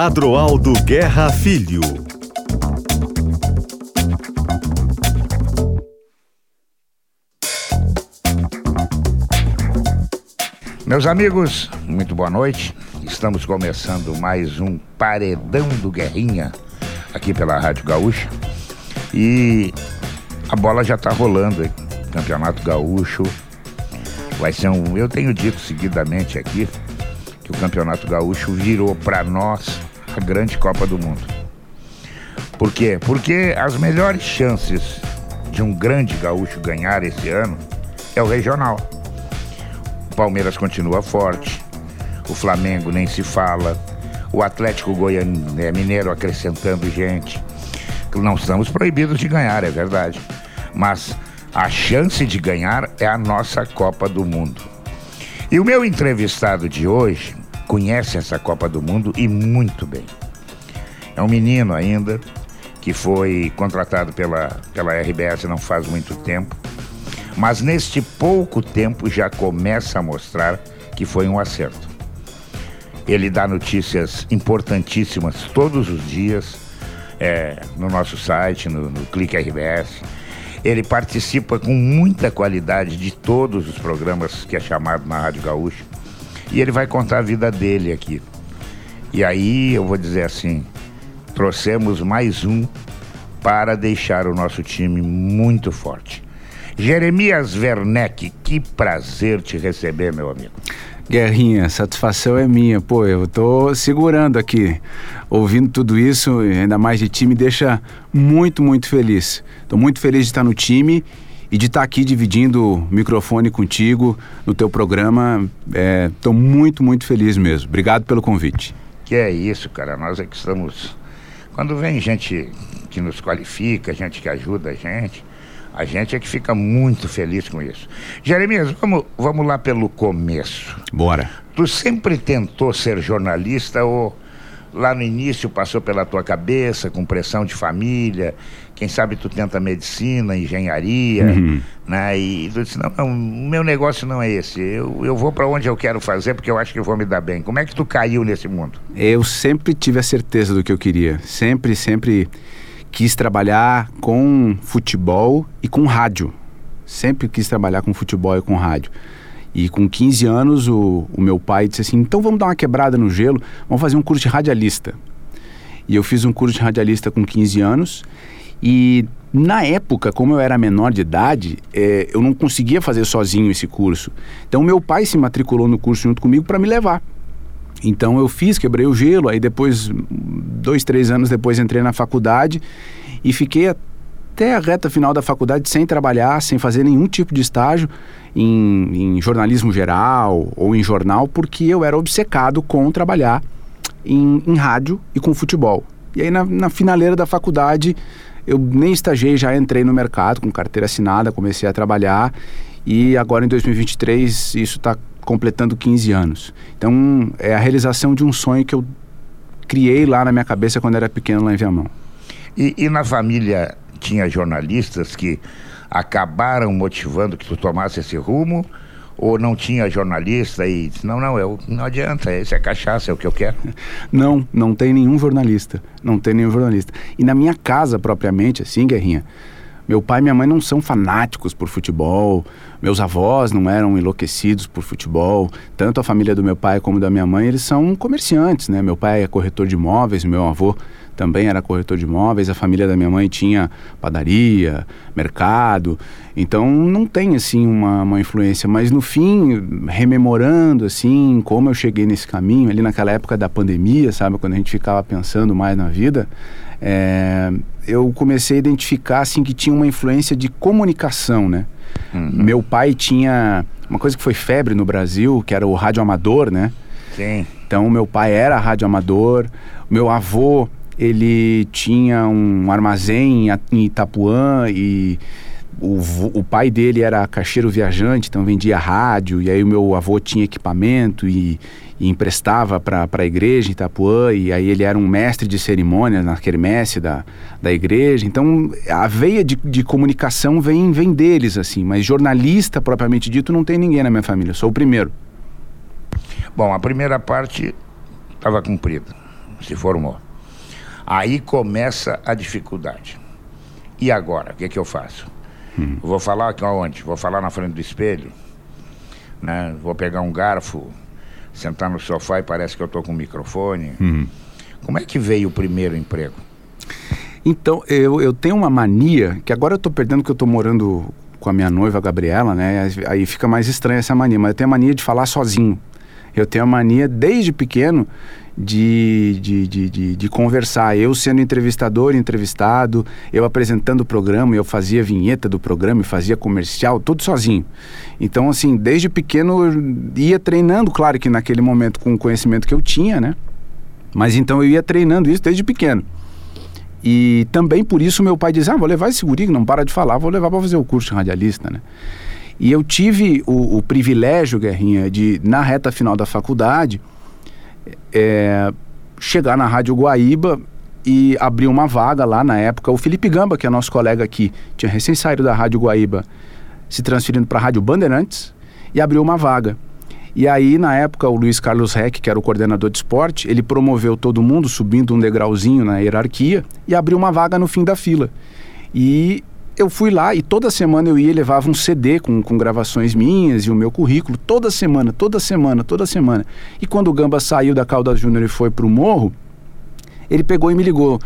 Adroaldo Guerra Filho. Meus amigos, muito boa noite. Estamos começando mais um Paredão do Guerrinha aqui pela Rádio Gaúcha. E a bola já está rolando, hein? Campeonato Gaúcho. Vai ser um. Eu tenho dito seguidamente aqui que o Campeonato Gaúcho virou para nós a grande Copa do Mundo. Por quê? Porque as melhores chances de um grande gaúcho ganhar esse ano é o regional. O Palmeiras continua forte, o Flamengo nem se fala, o Atlético Goiano, é, Mineiro acrescentando gente. Não estamos proibidos de ganhar, é verdade. Mas a chance de ganhar é a nossa Copa do Mundo. E o meu entrevistado de hoje conhece essa Copa do Mundo e muito bem. É um menino ainda que foi contratado pela, pela RBS não faz muito tempo, mas neste pouco tempo já começa a mostrar que foi um acerto. Ele dá notícias importantíssimas todos os dias é, no nosso site, no, no Clique RBS. Ele participa com muita qualidade de todos os programas que é chamado na Rádio Gaúcha. E ele vai contar a vida dele aqui. E aí eu vou dizer assim: trouxemos mais um para deixar o nosso time muito forte. Jeremias Werneck, que prazer te receber, meu amigo. Guerrinha, satisfação é minha. Pô, eu tô segurando aqui. Ouvindo tudo isso, ainda mais de time, me deixa muito, muito feliz. Tô muito feliz de estar no time e de estar aqui dividindo o microfone contigo no teu programa. Estou é, muito, muito feliz mesmo. Obrigado pelo convite. Que é isso, cara. Nós é que estamos. Quando vem gente que nos qualifica, gente que ajuda a gente, a gente é que fica muito feliz com isso. Jeremias, vamos, vamos lá pelo começo. Bora. Tu sempre tentou ser jornalista ou lá no início passou pela tua cabeça com pressão de família? Quem sabe tu tenta medicina, engenharia, uhum. né? E tu disse, não, não, o meu negócio não é esse. Eu, eu vou para onde eu quero fazer porque eu acho que eu vou me dar bem. Como é que tu caiu nesse mundo? Eu sempre tive a certeza do que eu queria. Sempre, sempre quis trabalhar com futebol e com rádio. Sempre quis trabalhar com futebol e com rádio. E com 15 anos, o, o meu pai disse assim: então vamos dar uma quebrada no gelo, vamos fazer um curso de radialista. E eu fiz um curso de radialista com 15 anos. E na época, como eu era menor de idade, é, eu não conseguia fazer sozinho esse curso. Então, meu pai se matriculou no curso junto comigo para me levar. Então eu fiz, quebrei o gelo, aí depois, dois, três anos depois entrei na faculdade e fiquei até a reta final da faculdade sem trabalhar, sem fazer nenhum tipo de estágio em, em jornalismo geral ou em jornal, porque eu era obcecado com trabalhar em, em rádio e com futebol. E aí na, na finaleira da faculdade eu nem estagiei, já entrei no mercado com carteira assinada, comecei a trabalhar e agora em 2023 isso está completando 15 anos. Então, é a realização de um sonho que eu criei lá na minha cabeça quando era pequeno lá em Viamão. E, e na família tinha jornalistas que acabaram motivando que tu tomasse esse rumo? Ou não tinha jornalista e disse, não, não, eu, não adianta, esse é cachaça, é o que eu quero? Não, não tem nenhum jornalista, não tem nenhum jornalista. E na minha casa propriamente, assim, Guerrinha, meu pai e minha mãe não são fanáticos por futebol, meus avós não eram enlouquecidos por futebol. Tanto a família do meu pai como da minha mãe, eles são comerciantes, né? Meu pai é corretor de imóveis, meu avô também era corretor de imóveis, a família da minha mãe tinha padaria, mercado. Então não tem assim uma, uma influência, mas no fim, rememorando assim como eu cheguei nesse caminho ali naquela época da pandemia, sabe, quando a gente ficava pensando mais na vida, é, eu comecei a identificar assim que tinha uma influência de comunicação, né? Uhum. Meu pai tinha uma coisa que foi febre no Brasil, que era o rádio amador, né? Sim. Então meu pai era rádio amador, meu avô ele tinha um armazém em Itapuã e o, o, pai dele era caixeiro viajante, então vendia rádio, e aí o meu avô tinha equipamento e, e emprestava para a igreja em Itapuã, e aí ele era um mestre de cerimônia na quermesse da, da igreja. Então a veia de, de comunicação vem, vem deles, assim, mas jornalista propriamente dito não tem ninguém na minha família, sou o primeiro. Bom, a primeira parte estava cumprida, se formou. Aí começa a dificuldade. E agora, o que, que eu faço? Hum. Vou falar aqui aonde? Vou falar na frente do espelho? Né? Vou pegar um garfo, sentar no sofá e parece que eu estou com um microfone. Hum. Como é que veio o primeiro emprego? Então, eu, eu tenho uma mania, que agora eu estou perdendo que eu estou morando com a minha noiva, a Gabriela, né? Aí fica mais estranha essa mania, mas eu tenho a mania de falar sozinho. Eu tenho a mania, desde pequeno, de, de, de, de, conversar. Eu sendo entrevistador, entrevistado, eu apresentando o programa, eu fazia vinheta do programa, fazia comercial, tudo sozinho. Então, assim, desde pequeno eu ia treinando, claro que naquele momento com o conhecimento que eu tinha, né? Mas então eu ia treinando isso desde pequeno. E também por isso meu pai dizia, ah, vou levar esse guri que não para de falar, vou levar para fazer o curso de radialista, né? E eu tive o, o, privilégio, Guerrinha, de, na reta final da faculdade, é, chegar na Rádio Guaíba e abrir uma vaga lá na época. O Felipe Gamba, que é nosso colega aqui, tinha recém saído da Rádio Guaíba, se transferindo para a Rádio Bandeirantes, e abriu uma vaga. E aí, na época, o Luiz Carlos Reck, que era o coordenador de esporte, ele promoveu todo mundo, subindo um degrauzinho na hierarquia, e abriu uma vaga no fim da fila. E eu fui lá e toda semana eu ia e levava um CD com, com gravações minhas e o meu currículo, toda semana, toda semana, toda semana. E quando o Gamba saiu da Caldas Júnior e foi pro morro, ele pegou e me ligou.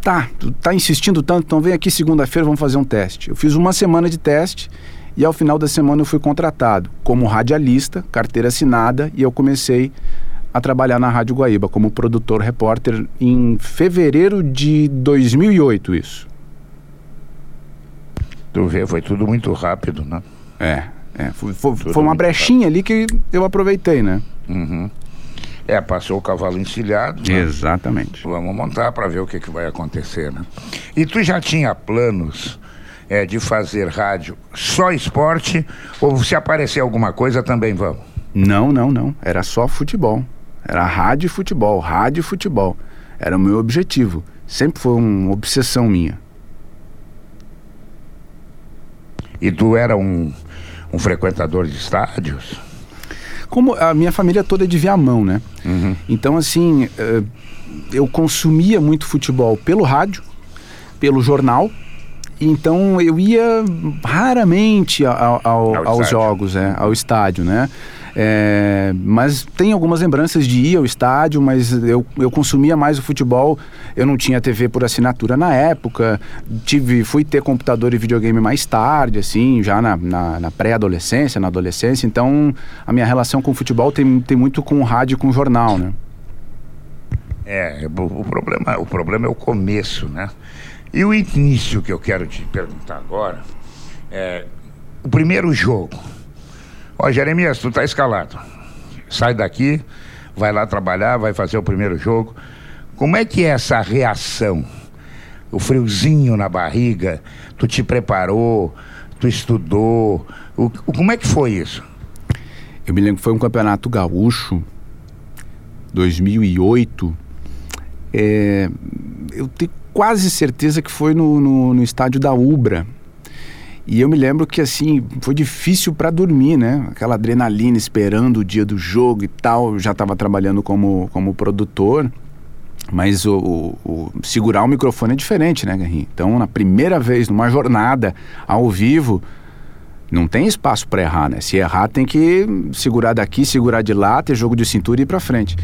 Tá, tu tá insistindo tanto, então vem aqui segunda-feira, vamos fazer um teste. Eu fiz uma semana de teste e ao final da semana eu fui contratado como radialista, carteira assinada, e eu comecei a trabalhar na Rádio Guaíba como produtor repórter em fevereiro de 2008, isso. Tu vê, foi tudo muito rápido, né? É, é foi, foi, foi uma brechinha rápido. ali que eu aproveitei, né? Uhum. É, passou o cavalo encilhado. Né? Exatamente. Vamos montar para ver o que, que vai acontecer, né? E tu já tinha planos é, de fazer rádio só esporte ou se aparecer alguma coisa também vamos? Não, não, não. Era só futebol. Era rádio e futebol, rádio e futebol. Era o meu objetivo. Sempre foi uma obsessão minha. E tu era um, um frequentador de estádios? Como a minha família toda é de Viamão, né? Uhum. Então, assim, eh, eu consumia muito futebol pelo rádio, pelo jornal então eu ia raramente ao, ao, aos jogos, é, ao estádio, né? É, mas tem algumas lembranças de ir ao estádio, mas eu, eu consumia mais o futebol. Eu não tinha TV por assinatura na época. Tive, fui ter computador e videogame mais tarde, assim, já na, na, na pré-adolescência, na adolescência. Então a minha relação com o futebol tem, tem muito com o rádio e com o jornal, né? É, o, o, problema, o problema é o começo, né? E o início que eu quero te perguntar agora é o primeiro jogo. Ó, Jeremias, tu tá escalado. Sai daqui, vai lá trabalhar, vai fazer o primeiro jogo. Como é que é essa reação? O friozinho na barriga, tu te preparou, tu estudou. O, como é que foi isso? Eu me lembro que foi um campeonato gaúcho, 2008. É, eu tenho quase certeza que foi no, no, no estádio da Ubra. E eu me lembro que assim, foi difícil para dormir, né? Aquela adrenalina esperando o dia do jogo e tal. Eu já estava trabalhando como, como produtor, mas o, o, o, segurar o microfone é diferente, né, Guerrinho? Então, na primeira vez, numa jornada ao vivo, não tem espaço para errar, né? Se errar, tem que segurar daqui, segurar de lá, ter jogo de cintura e ir para frente.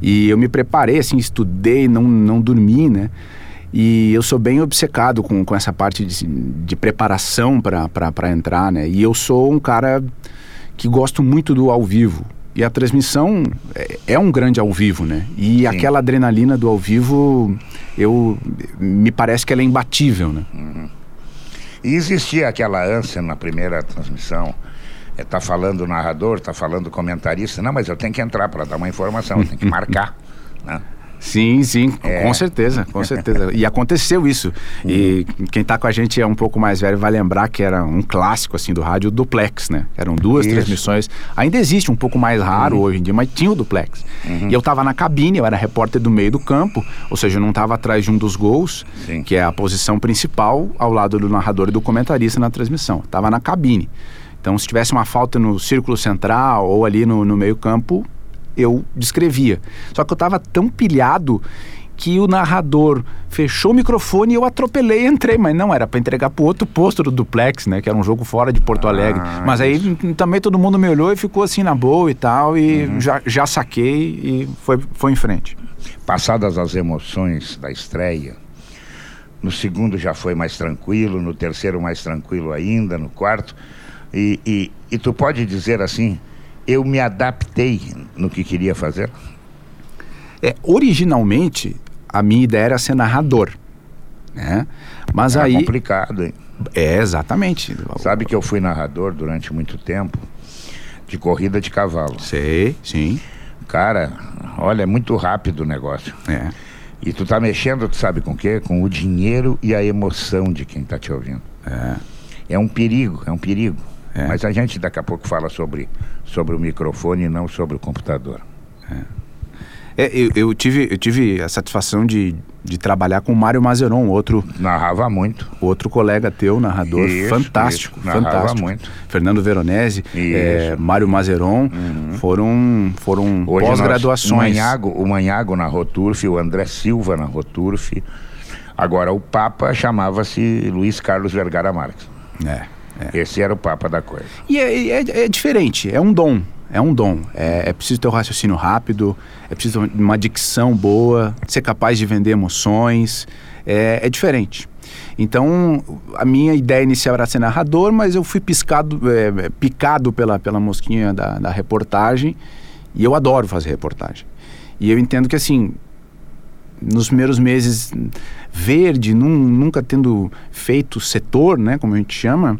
E eu me preparei, assim, estudei, não, não dormi, né? E eu sou bem obcecado com, com essa parte de, de preparação para entrar, né? E eu sou um cara que gosto muito do ao vivo. E a transmissão é, é um grande ao vivo, né? E Sim. aquela adrenalina do ao vivo, eu me parece que ela é imbatível, né? Uhum. E existia aquela ânsia na primeira transmissão, é, tá falando o narrador, tá falando o comentarista, não, mas eu tenho que entrar para dar uma informação, eu tenho que marcar, né? Sim, sim, é. com certeza, com certeza. E aconteceu isso. E quem está com a gente é um pouco mais velho vai lembrar que era um clássico assim do rádio, o duplex, né? Eram duas isso. transmissões. Ainda existe um pouco mais raro uhum. hoje em dia, mas tinha o duplex. Uhum. E eu estava na cabine, eu era repórter do meio do campo, ou seja, eu não estava atrás de um dos gols, sim. que é a posição principal, ao lado do narrador e do comentarista na transmissão. Estava na cabine. Então, se tivesse uma falta no círculo central ou ali no, no meio campo, eu descrevia. Só que eu estava tão pilhado que o narrador fechou o microfone e eu atropelei e entrei, mas não, era para entregar pro outro posto do duplex, né, que era um jogo fora de Porto Alegre. Ah, mas aí também todo mundo me olhou e ficou assim na boa e tal, e Uhum. já, já saquei e foi, foi em frente. Passadas as emoções da estreia, no segundo já foi mais tranquilo, no terceiro mais tranquilo ainda, no quarto. E, e, e tu pode dizer assim, eu me adaptei no que queria fazer? É, originalmente, a minha ideia era ser narrador, né? Mas Era aí... complicado, hein? É, exatamente. Sabe que eu fui narrador durante muito tempo de corrida de cavalo. Sei, sim. Cara, olha, é muito rápido o negócio. É. E tu tá mexendo, tu sabe com o quê? Com o dinheiro e a emoção de quem tá te ouvindo. É. É um perigo, é um perigo. É. Mas a gente daqui a pouco fala sobre, sobre o microfone e não sobre o computador. É, eu, eu tive, eu tive a satisfação de, de trabalhar com o Mário Mazeron, outro, Narrava muito. outro colega teu, narrador, Isso, fantástico, isso. Narrava fantástico. muito. Fernando Veronese. Uhum. é, Mário Mazeron, foram, foram nós- pós-graduações. O Manhago, o Manhago na Roturf, o André Silva na Roturf. Agora, o Papa chamava-se Luiz Carlos Vergara Marques. É, é. Esse era o Papa da coisa. E é, é- é diferente, é um dom. É um dom. É, é preciso ter um raciocínio rápido, é preciso uma dicção boa, ser capaz de vender emoções. É, é diferente. Então, a minha ideia inicial era ser narrador, mas eu fui piscado, é, picado pela, pela mosquinha da, da reportagem e eu adoro fazer reportagem. E eu entendo que, assim, nos primeiros meses, verde, num- nunca tendo feito setor, né, como a gente chama,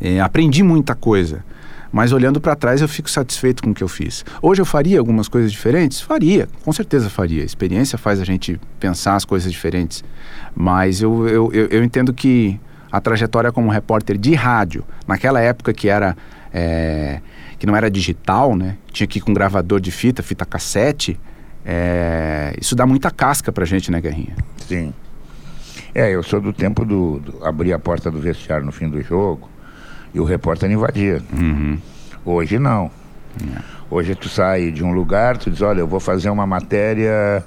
é, aprendi muita coisa. Mas olhando para trás eu fico satisfeito com o que eu fiz. Hoje eu faria algumas coisas diferentes? Faria, com certeza faria. A experiência faz a gente pensar as coisas diferentes. Mas eu, eu, eu, eu entendo que a trajetória como repórter de rádio, naquela época que era. é, que não era digital, né? Tinha que ir com gravador de fita, fita cassete. é, isso dá muita casca pra gente, né, Guerrinha? Sim. É, eu sou do tempo do, do abrir a porta do vestiário no fim do jogo e o repórter invadia. Hoje não. Hoje tu sai de um lugar, tu diz, olha, eu vou fazer uma matéria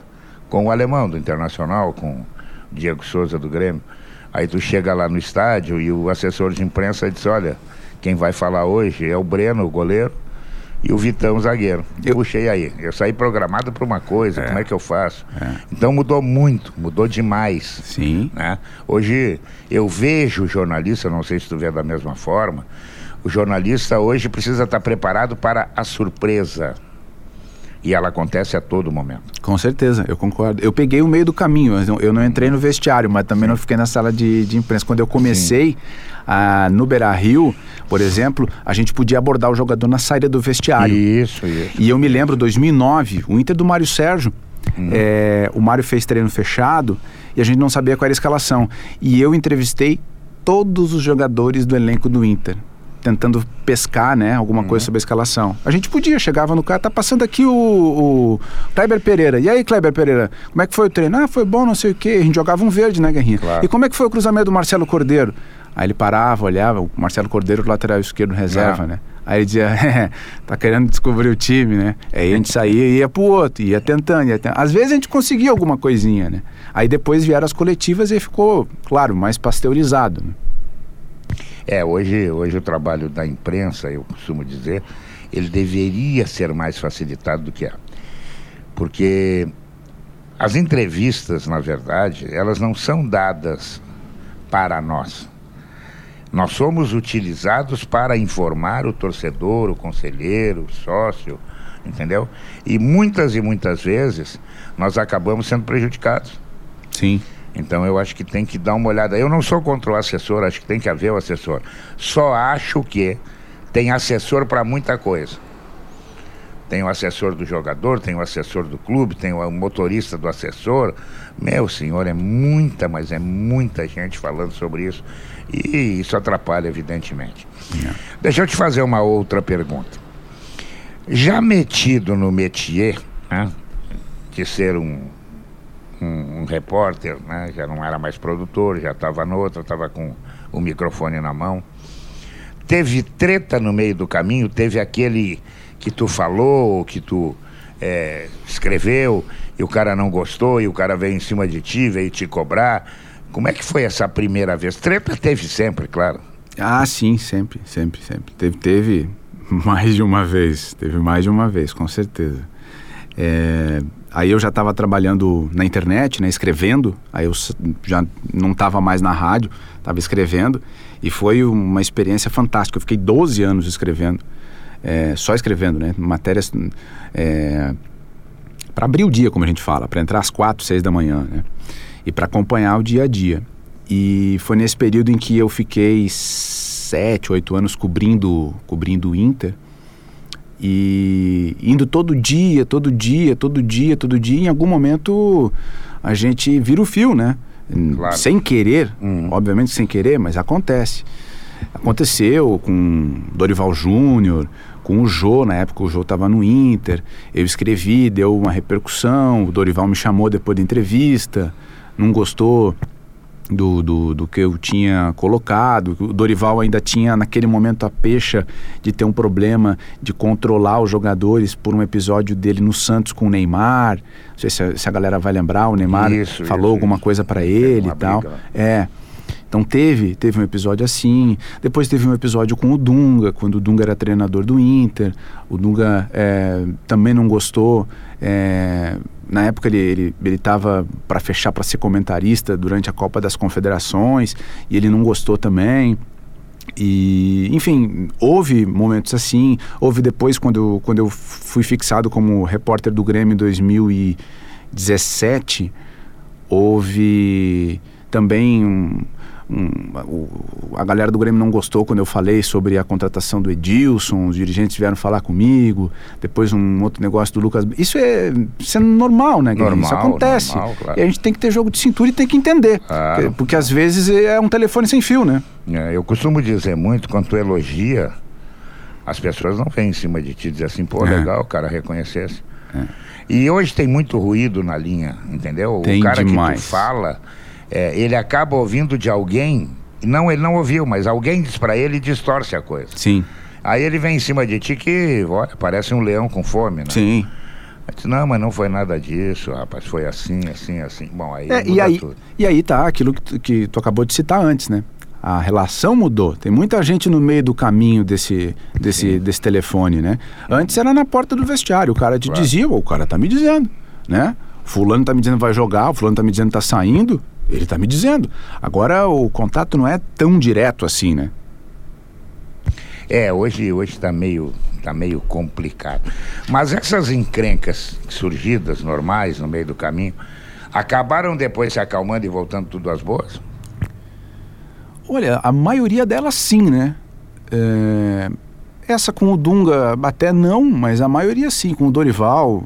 com o alemão do Internacional, com o Diego Souza do Grêmio. Aí tu chega lá no estádio e o assessor de imprensa diz, olha, quem vai falar hoje é o Breno, o goleiro, e o Vitão, zagueiro. Eu- Puxei aí. Eu saí programado para uma coisa, como é que eu faço? Então mudou muito, mudou demais. Sim. né? Hoje eu vejo o jornalista, não sei se tu vê da mesma forma, o jornalista hoje precisa estar preparado para a surpresa. E ela acontece a todo momento. Com certeza, eu concordo. Eu peguei o meio do caminho, eu não entrei no vestiário, mas também não fiquei na sala de, de imprensa. Quando eu comecei ah, no Beira Rio, por exemplo, a gente podia abordar o jogador na saída do vestiário. Isso, isso. E eu me lembro, 2009, o Inter do Mário Sérgio. é, o Mário fez treino fechado e a gente não sabia qual era a escalação. E eu entrevistei todos os jogadores do elenco do Inter, tentando pescar né, alguma coisa sobre a escalação. A gente podia, chegava no cara, tá passando aqui o, o Kleber Pereira. E aí, Kleber Pereira, como é que foi o treino? Ah, foi bom, não sei o quê. A gente jogava um verde, né, Guerrinha? Claro. E como é que foi o cruzamento do Marcelo Cordeiro? Aí ele parava, olhava, o Marcelo Cordeiro, lateral esquerdo, reserva, Ah. né? Aí ele dizia, "É, tá querendo descobrir o time, né? Aí a gente saía e ia pro outro, ia tentando, ia tentando. Às vezes a gente conseguia alguma coisinha, né? Aí depois vieram as coletivas e ficou, claro, mais pasteurizado. Né? É, hoje, hoje o trabalho da imprensa, eu costumo dizer, ele deveria ser mais facilitado do que é. Porque as entrevistas, na verdade, elas não são dadas para nós. Nós somos utilizados para informar o torcedor, o conselheiro, o sócio, entendeu? E muitas e muitas vezes nós acabamos sendo prejudicados. Sim. Então eu acho que tem que dar uma olhada. Eu não sou contra o assessor, acho que tem que haver o assessor. Só acho que tem assessor para muita coisa. Tem o assessor do jogador, tem o assessor do clube, tem o motorista do assessor. Meu senhor, é muita, mas é muita gente falando sobre isso. E isso atrapalha, evidentemente. Deixa eu te fazer uma outra pergunta. Já metido no métier, né, de ser um, um, um repórter, né? já não era mais produtor, já estava noutra, estava com o microfone na mão. Teve treta no meio do caminho, teve aquele que tu falou, que tu é, escreveu, e o cara não gostou, e o cara veio em cima de ti, veio te cobrar. Como é que foi essa primeira vez? Treta teve sempre, claro. Ah, sim, sempre, sempre, sempre. Teve, teve mais de uma vez, teve mais de uma vez, com certeza. É, aí eu já estava trabalhando na internet, né, escrevendo, aí eu já não estava mais na rádio, estava escrevendo, e foi uma experiência fantástica. Eu fiquei 12 anos escrevendo, é, só escrevendo, né, matérias é, para abrir o dia, como a gente fala, para entrar às 4, 6 da manhã, né, e para acompanhar o dia a dia. E foi nesse período em que eu fiquei sete, oito anos cobrindo, cobrindo o Inter e indo todo dia, todo dia, todo dia, todo dia. Em algum momento a gente vira o fio, né? Claro. Sem querer, uhum. obviamente sem querer, mas acontece. Aconteceu com Dorival Júnior, com o Jô, na época o Jô estava no Inter. Eu escrevi, deu uma repercussão. O Dorival me chamou depois da entrevista, não gostou do, do, do, que eu tinha colocado. O Dorival ainda tinha, naquele momento, a pecha de ter um problema de controlar os jogadores por um episódio dele no Santos com o Neymar. Não sei se a, se a galera vai lembrar, o Neymar isso, falou isso, alguma isso. coisa para ele e tal. Briga. É. Então teve, teve um episódio assim. Depois teve um episódio com o Dunga, quando o Dunga era treinador do Inter. O Dunga é, também não gostou. É, na época ele ele estava para fechar para ser comentarista durante a Copa das Confederações e ele não gostou também. E, enfim, houve momentos assim. Houve depois, quando eu, quando eu fui fixado como repórter do Grêmio em 2017, houve também um, a galera do Grêmio não gostou quando eu falei sobre a contratação do Edilson, os dirigentes vieram falar comigo, depois um outro negócio do Lucas. Isso é, é normal, né? Normal, isso acontece. Normal, claro. E a gente tem que ter jogo de cintura e tem que entender. Claro. Porque, porque, às vezes é um telefone sem fio, né? É, eu costumo dizer muito, quando tu elogia, as pessoas não vêm em cima de ti dizer assim, pô, é. legal, o cara reconhecesse. É. E hoje tem muito ruído na linha, entendeu? Tem o cara demais. que tu fala é, ele acaba ouvindo de alguém, não, ele não ouviu, mas alguém diz para ele e distorce a coisa. Sim. Aí ele vem em cima de ti que, olha, parece um leão com fome, né? Sim. Disse, não, mas não foi nada disso, rapaz, foi assim, assim, assim. Bom, aí é, e aí, tudo. E aí tá aquilo que tu, que tu acabou de citar antes, né? A relação mudou. Tem muita gente no meio do caminho desse, desse, desse telefone, né? Antes era na porta do vestiário, o cara te claro. dizia, o cara tá me dizendo, né? Fulano tá me dizendo vai jogar, o fulano tá me dizendo tá saindo. Ele está me dizendo. Agora o contato não é tão direto assim, né? É, hoje hoje está meio tá meio complicado. Mas essas encrencas surgidas normais no meio do caminho acabaram depois se acalmando e voltando tudo às boas? Olha, a maioria delas sim, né? É, essa com o Dunga até não, mas a maioria sim. Com o Dorival,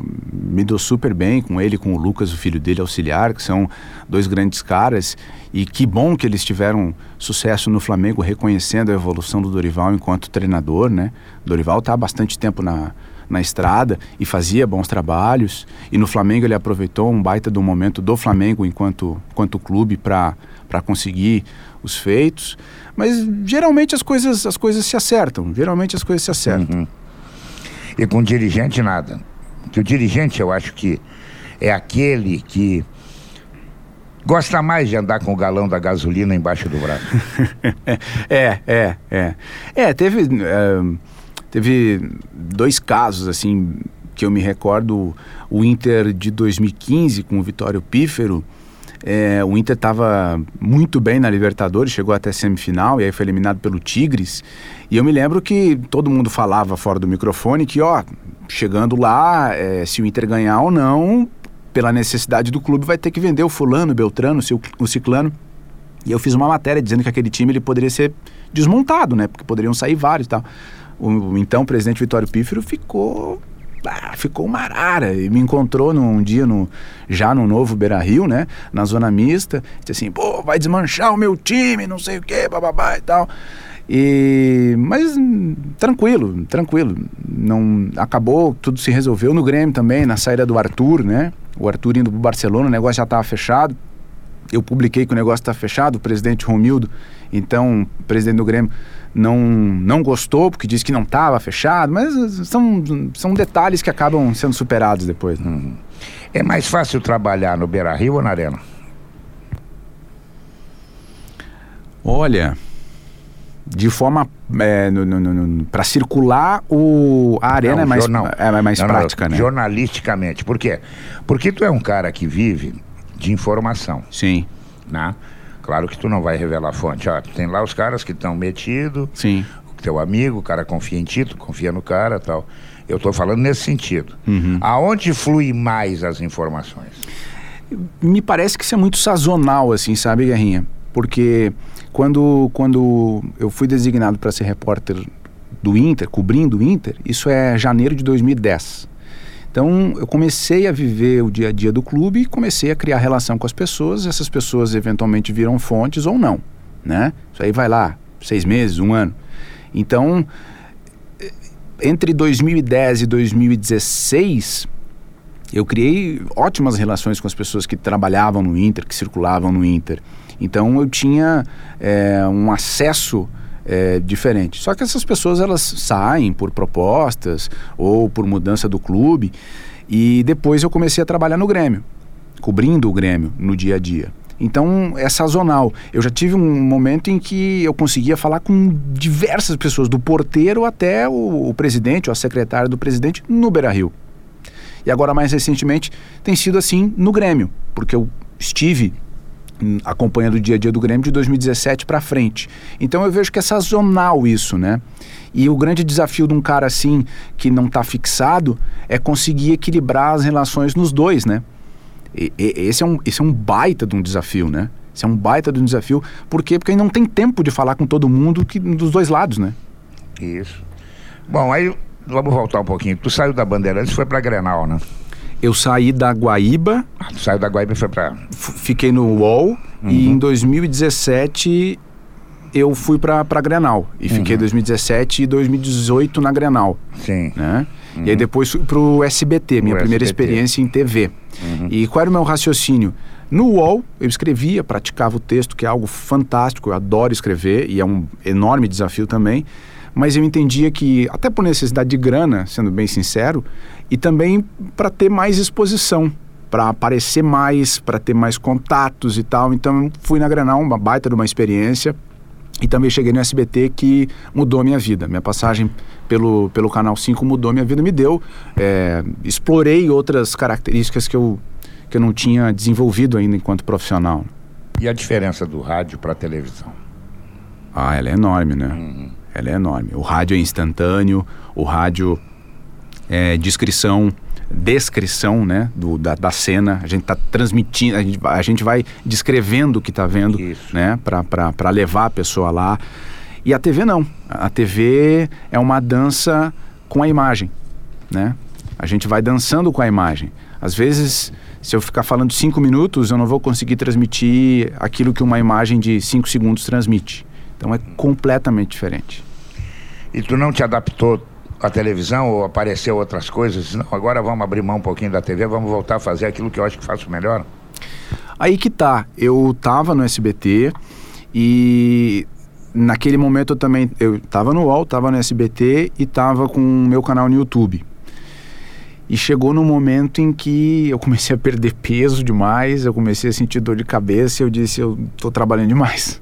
me dou super bem com ele, com o Lucas, o filho dele auxiliar, que são dois grandes caras. E que bom que eles tiveram sucesso no Flamengo, reconhecendo a evolução do Dorival enquanto treinador, né? Dorival está há bastante tempo na, na estrada e fazia bons trabalhos. E no Flamengo ele aproveitou um baita do momento do Flamengo enquanto, enquanto clube para conseguir os feitos. Mas geralmente as coisas, as coisas se acertam. Geralmente as coisas se acertam. Uhum. E com dirigente nada. Que o dirigente eu acho que é aquele que gosta mais de andar com o galão da gasolina embaixo do braço. é, é, é. É, teve, é, teve dois casos assim que eu me recordo. O Inter de 2015 com o Vitório Pífero é, o Inter estava muito bem na Libertadores, chegou até semifinal e aí foi eliminado pelo Tigres. E eu me lembro que todo mundo falava fora do microfone que, ó, chegando lá, é, se o Inter ganhar ou não, pela necessidade do clube, vai ter que vender o fulano, o Beltrano, o ciclano. E eu fiz uma matéria dizendo que aquele time ele poderia ser desmontado, né? Porque poderiam sair vários e tal. O, o então presidente Vitório Pífero ficou ah, ficou uma arara. E me encontrou num dia no, já no novo Beira Rio, né? Na zona mista. Disse assim, pô, vai desmanchar o meu time, não sei o quê, bababá e tal. E, mas tranquilo, tranquilo. Não acabou, tudo se resolveu no Grêmio também, na saída do Arthur, né? O Arthur indo pro Barcelona, o negócio já estava fechado. eu publiquei que o negócio está fechado, o presidente Romildo, então, presidente do Grêmio, não, não gostou, porque disse que não estava fechado, mas são, são detalhes que acabam sendo superados depois. Né? Uhum. É mais fácil trabalhar no Beira Rio ou na Arena? Olha, de forma é, para circular o a arena não, é mais não, é mais não, prática, né? Jornalisticamente, por quê? Porque tu é um cara que vive de informação. Sim. Né? Claro que tu não vai revelar a fonte. Ó, tem lá os caras que estão metidos. Sim. Teu amigo, o cara confia em ti, tu confia no cara, tal. Eu estou falando nesse sentido. Uhum. Aonde flui mais as informações? Me parece que isso é muito sazonal, assim, sabe, Guerrinha? Porque quando, quando eu fui designado para ser repórter do Inter, cobrindo o Inter, isso é janeiro de 2010. Então eu comecei a viver o dia a dia do clube e comecei a criar relação com as pessoas. Essas pessoas eventualmente viram fontes ou não, né? Isso aí vai lá seis meses, um ano. Então entre 2010 e 2016 eu criei ótimas relações com as pessoas que trabalhavam no Inter, que circulavam no Inter. Então eu tinha é, um acesso é, diferente. Só que essas pessoas elas saem por propostas ou por mudança do clube e depois eu comecei a trabalhar no Grêmio, cobrindo o Grêmio no dia a dia. Então é sazonal. Eu já tive um momento em que eu conseguia falar com diversas pessoas, do porteiro até o, o presidente ou a secretária do presidente no Beira Rio. E agora, mais recentemente, tem sido assim no Grêmio, porque eu estive acompanhando o dia a dia do Grêmio de 2017 para frente. Então eu vejo que é sazonal isso, né? E o grande desafio de um cara assim que não está fixado é conseguir equilibrar as relações nos dois, né? E, e, esse, é um, esse é um baita de um desafio, né? Esse é um baita de um desafio. Por quê? Porque não tem tempo de falar com todo mundo que, dos dois lados, né? Isso. Bom, aí vamos voltar um pouquinho. Tu saiu da Bandeirantes e foi para Grenal, né? Eu saí da Guaíba. Ah, saiu da Guaíba e foi para. Fiquei no UOL uhum. e em 2017 eu fui para Grenal. E uhum. fiquei 2017 e 2018 na Grenal. Sim. Né? Uhum. E aí depois fui pro SBT, minha primeira SBT. experiência em TV. Uhum. E qual era o meu raciocínio? No UOL, eu escrevia, praticava o texto, que é algo fantástico, eu adoro escrever e é um enorme desafio também mas eu entendia que, até por necessidade de grana, sendo bem sincero, e também para ter mais exposição, para aparecer mais, para ter mais contatos e tal. Então fui na Granal, uma baita de uma experiência. E também cheguei no SBT que mudou a minha vida. Minha passagem pelo, pelo Canal 5 mudou a minha vida, me deu. É, explorei outras características que eu, que eu não tinha desenvolvido ainda enquanto profissional. E a diferença do rádio para a televisão? Ah, ela é enorme, né? Uhum ela é enorme. O rádio é instantâneo, o rádio é descrição, descrição né, do, da, da cena. A gente está transmitindo, a gente, a gente, vai descrevendo o que está vendo né, para levar a pessoa lá. E a TV não. A TV é uma dança com a imagem. Né? A gente vai dançando com a imagem. Às vezes, se eu ficar falando cinco minutos, eu não vou conseguir transmitir aquilo que uma imagem de cinco segundos transmite. Então é completamente diferente. E tu não te adaptou à televisão ou apareceu outras coisas? Não, agora vamos abrir mão um pouquinho da TV, vamos voltar a fazer aquilo que eu acho que faço melhor? Aí que tá. Eu tava no SBT e naquele momento eu também eu tava no UOL, tava no SBT e tava com o meu canal no YouTube. E chegou no momento em que eu comecei a perder peso demais, eu comecei a sentir dor de cabeça e eu disse, eu tô trabalhando demais.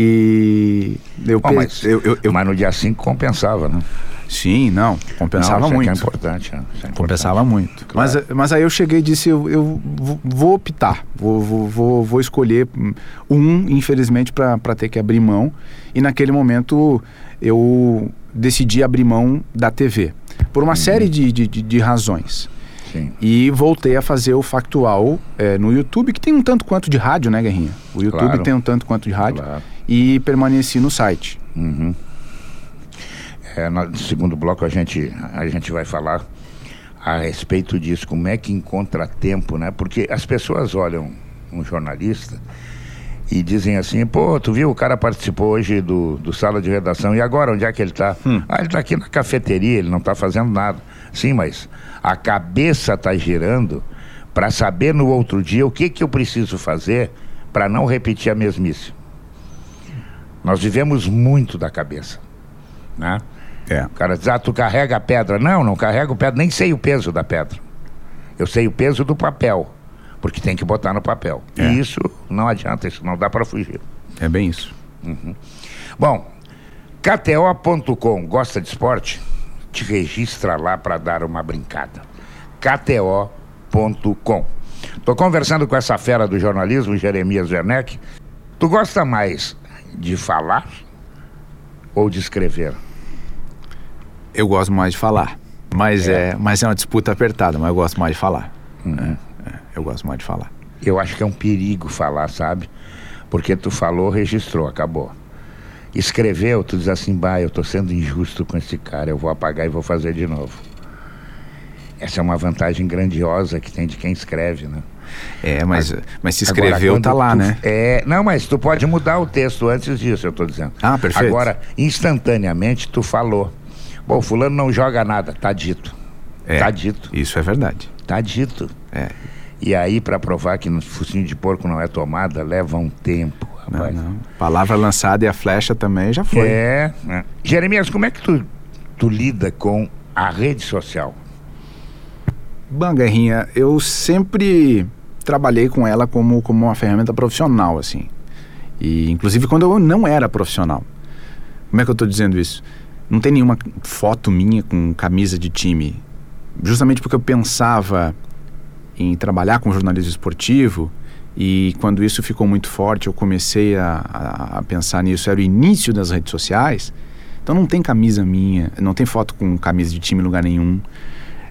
E eu, oh, mas, eu, eu, eu, mas no dia 5 compensava, né? Sim, não, compensava não, muito. É, é importante, né? é compensava muito. Claro. Mas, mas aí eu cheguei e disse, eu, eu vou optar, vou, vou, vou, escolher um, infelizmente, para ter que abrir mão. E naquele momento eu decidi abrir mão da TV. Por uma uhum. série de, de, de razões. Sim. E voltei a fazer o factual é, no YouTube, que tem um tanto quanto de rádio, né, Guerrinha? O YouTube claro. tem um tanto quanto de rádio. Claro. E permaneci no site. Uhum. É, no segundo bloco a gente, a gente vai falar a respeito disso, como é que encontra tempo, né? Porque as pessoas olham um jornalista e dizem assim, pô, tu viu, o cara participou hoje do, do sala de redação, e agora onde é que ele está? Hum. Ah, ele está aqui na cafeteria, ele não está fazendo nada. Sim, mas a cabeça está girando para saber no outro dia o que, que eu preciso fazer para não repetir a mesmice. Nós vivemos muito da cabeça, né? É. O cara diz, ah, tu carrega a pedra. Não, não carrego pedra, nem sei o peso da pedra. Eu sei o peso do papel, porque tem que botar no papel. É. E isso não adianta, isso não dá para fugir. É bem isso. Bom, KTO.com, gosta de esporte? Te registra lá para dar uma brincada. KTO.com. Tô conversando com essa fera do jornalismo, Jeremias Werneck. Tu gosta mais de falar ou de escrever? Eu gosto mais de falar. Mas é, mas é uma disputa apertada, mas eu gosto mais de falar. É, é, eu gosto mais de falar. Eu acho que é um perigo falar, sabe? Porque tu falou, registrou, acabou. Escreveu, tu diz assim, bah, eu tô sendo injusto com esse cara, eu vou apagar e vou fazer de novo. Essa é uma vantagem grandiosa que tem de quem escreve, né? É, mas, mas se Agora, escreveu, quando tá lá, tu- né? É, não, mas tu pode mudar o texto antes disso, eu tô dizendo. Ah, perfeito. Agora, instantaneamente, tu falou. Bom, fulano não joga nada, tá dito. É, Tá dito, Isso é verdade. tá dito. É. E aí, para provar que no focinho de porco não é tomada, leva um tempo, Não, rapaz. não. Palavra lançada e a flecha também já foi. É, é. Jeremias, como é que tu, tu lida com a rede social? Bom, Guerrinha, eu sempre trabalhei com ela como, como uma ferramenta profissional, assim. E, inclusive, quando eu não era profissional. Como é que eu estou dizendo isso? Não tem nenhuma foto minha com camisa de time. Justamente porque eu pensava em trabalhar com jornalismo esportivo e quando isso ficou muito forte, eu comecei a, a, a pensar nisso. Era o início das redes sociais. Então não tem camisa minha, não tem foto com camisa de time em lugar nenhum.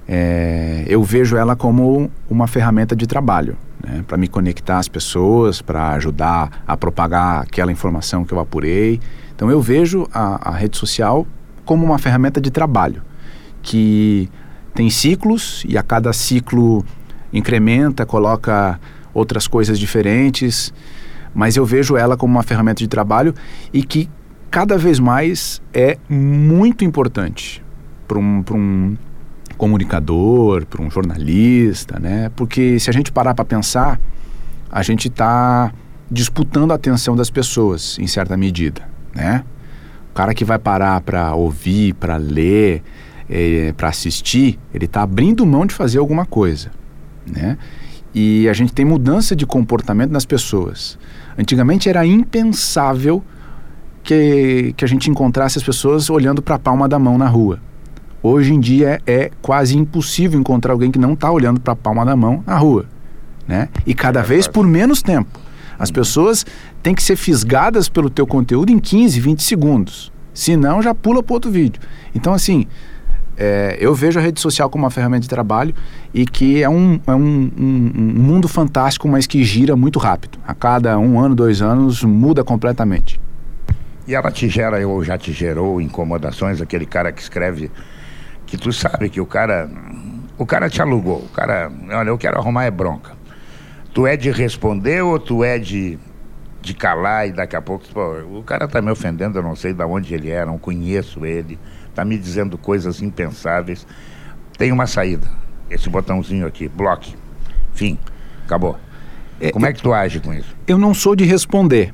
É, eu vejo ela como uma ferramenta de trabalho, né, para me conectar às pessoas, para ajudar a propagar aquela informação que eu apurei. Então eu vejo a, a rede social como uma ferramenta de trabalho, que tem ciclos e a cada ciclo incrementa, coloca outras coisas diferentes, mas eu vejo ela como uma ferramenta de trabalho e que cada vez mais é muito importante para um, um comunicador, para um jornalista, né? Porque se a gente parar para pensar, a gente está disputando a atenção das pessoas em certa medida, né? O cara que vai parar para ouvir, para ler, eh, para assistir, ele está abrindo mão de fazer alguma coisa, né? E a gente tem mudança de comportamento nas pessoas. Antigamente era impensável que, que a gente encontrasse as pessoas olhando para a palma da mão na rua. Hoje em dia é quase impossível encontrar alguém que não está olhando para a palma da mão na rua. Né? E cada vez por menos tempo. As pessoas têm que ser fisgadas pelo teu conteúdo em 15, 20 segundos. Senão já pula para outro vídeo. Então, assim, é, eu vejo a rede social como uma ferramenta de trabalho e que é, um, é um, um- um mundo fantástico, mas que gira muito rápido. A cada um ano, dois anos, muda completamente. E ela te gera ou já te gerou incomodações, aquele cara que escreve que tu sabe que o cara o cara te alugou, o cara, olha, eu quero arrumar é bronca. Tu é de responder ou tu é de de calar e daqui a pouco, pô, o cara tá me ofendendo, eu não sei de onde ele é, não conheço ele, tá me dizendo coisas impensáveis. Tem uma saída. Esse botãozinho aqui, bloque. Fim. Acabou. É, Como é que tu age com isso? Eu não sou de responder,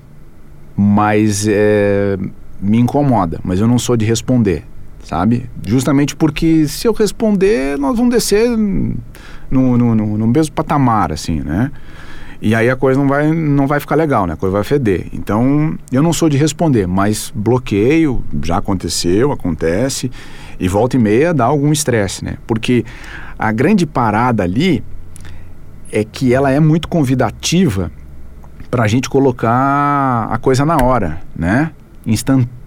mas é, me incomoda, mas eu não sou de responder, sabe? Justamente porque se eu responder, nós vamos descer no, no, no, no mesmo patamar, assim, né? E aí a coisa não vai, não vai ficar legal, né? A coisa vai feder. Então, eu não sou de responder, mas bloqueio, já aconteceu, acontece, e volta e meia dá algum estresse, né? Porque a grande parada ali é que ela é muito convidativa para a gente colocar a coisa na hora, né? Instantânea.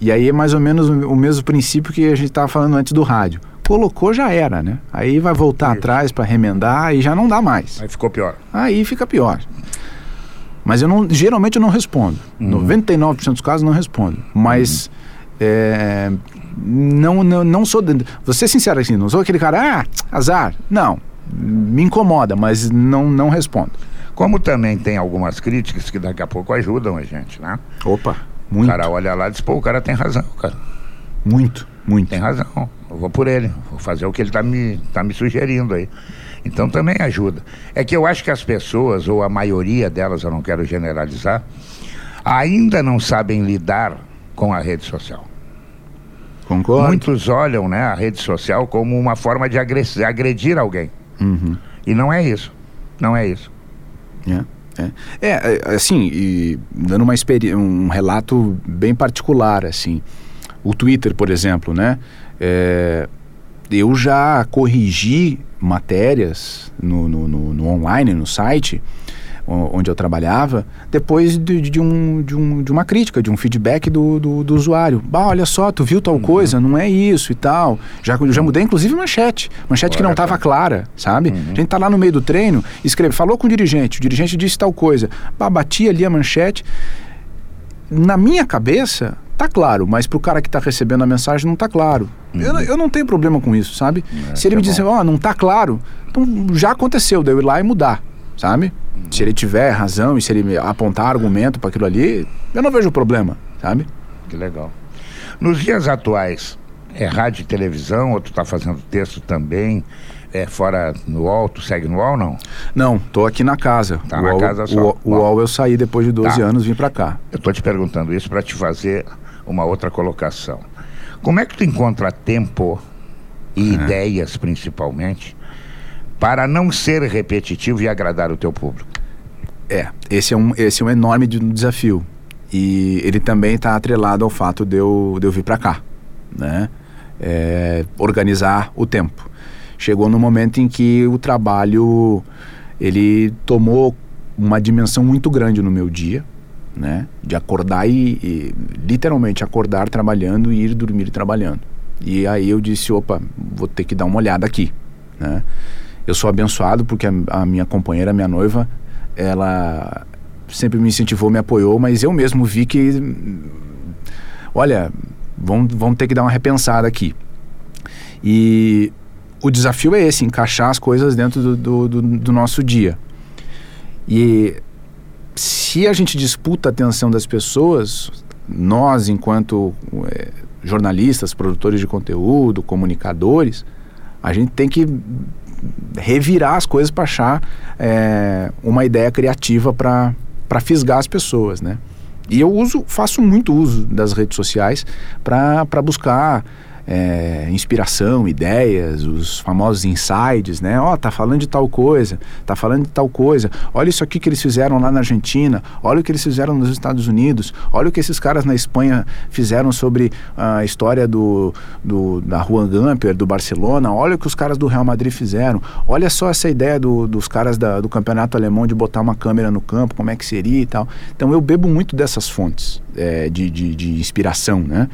E aí é mais ou menos o o mesmo princípio que a gente estava falando antes do rádio. Colocou já era, né? Aí vai voltar Isso. atrás para remendar e já não dá mais. Aí ficou pior. Aí fica pior. Mas eu não, geralmente eu não respondo. 99% dos casos não respondo. Mas é, não, não, não sou. Vou ser sincero assim, não sou aquele cara, ah, azar. Não. Me incomoda, mas não, não respondo. Como também tem algumas críticas que daqui a pouco ajudam a gente, né? Opa, O muito. cara olha lá e diz, pô, o cara tem razão, cara. Muito, muito. Tem razão. Eu vou por ele. Vou fazer o que ele tá me, tá me sugerindo aí. Então também ajuda. É que eu acho que as pessoas, ou a maioria delas, eu não quero generalizar, ainda não sabem lidar com a rede social. Concordo. Muitos olham né, a rede social como uma forma de agredir, agredir alguém. Uhum. E não é isso. Não é isso. É. É, é, é assim, e dando uma um relato bem particular, assim, o Twitter, por exemplo, né? É, eu já corrigi matérias no, no, no, no online, no site, onde eu trabalhava, depois de, de, um, de, um, de uma crítica, de um feedback do, do, do, usuário. Bah, olha só, tu viu tal uhum. coisa, não é isso e tal. Já, já mudei, inclusive, manchete. Manchete que não estava clara, sabe? Uhum. A gente tá lá no meio do treino, escreve, falou com o dirigente, o dirigente disse tal coisa. Bah, bati ali a manchete. Na minha cabeça, tá claro, mas pro cara que tá recebendo a mensagem não tá claro. Uhum. Eu, eu não tenho problema com isso, sabe? É, Se ele me é disser, ó, oh, não tá claro, então já aconteceu, deu ir lá e mudar, sabe? Se ele tiver razão e se ele apontar argumento para aquilo ali, eu não vejo problema, sabe? Que legal. Nos dias atuais, é rádio e televisão, ou tu tá fazendo texto também? É fora no UOL, tu segue no UOL não? Não, tô aqui na casa. Tá o na UOL, casa só. O, o UOL eu saí depois de 12 tá. anos, vim para cá. Eu tô te perguntando isso para te fazer uma outra colocação. Como é que tu encontra tempo e é. ideias, principalmente, para não ser repetitivo e agradar o teu público? É, esse é um, esse é um enorme desafio. E ele também está atrelado ao fato de eu, de eu vir para cá, né? É, organizar o tempo. Chegou no momento em que o trabalho ele tomou uma dimensão muito grande no meu dia, né? De acordar e, e literalmente acordar trabalhando e ir dormir trabalhando. E aí eu disse, opa, vou ter que dar uma olhada aqui, né? Eu sou abençoado porque a, a minha companheira, a minha noiva, ela sempre me incentivou, me apoiou, mas eu mesmo vi que, olha, vamos, vamos ter que dar uma repensada aqui. E o desafio é esse, encaixar as coisas dentro do, do, do, do nosso dia. E se a gente disputa a atenção das pessoas, nós, enquanto é, jornalistas, produtores de conteúdo, comunicadores, a gente tem que revirar as coisas para achar é, uma ideia criativa para fisgar as pessoas, né? E eu uso, faço muito uso das redes sociais para buscar é, inspiração, ideias, os famosos insights, né? Ó, oh, tá falando de tal coisa, tá falando de tal coisa. Olha isso aqui que eles fizeram lá na Argentina, olha o que eles fizeram nos Estados Unidos, olha o que esses caras na Espanha fizeram sobre a história do, do da Juan Gamper, do Barcelona, olha o que os caras do Real Madrid fizeram, olha só essa ideia do, dos caras da, do campeonato alemão de botar uma câmera no campo, como é que seria e tal. Então eu bebo muito dessas fontes é, de, de, de inspiração, né?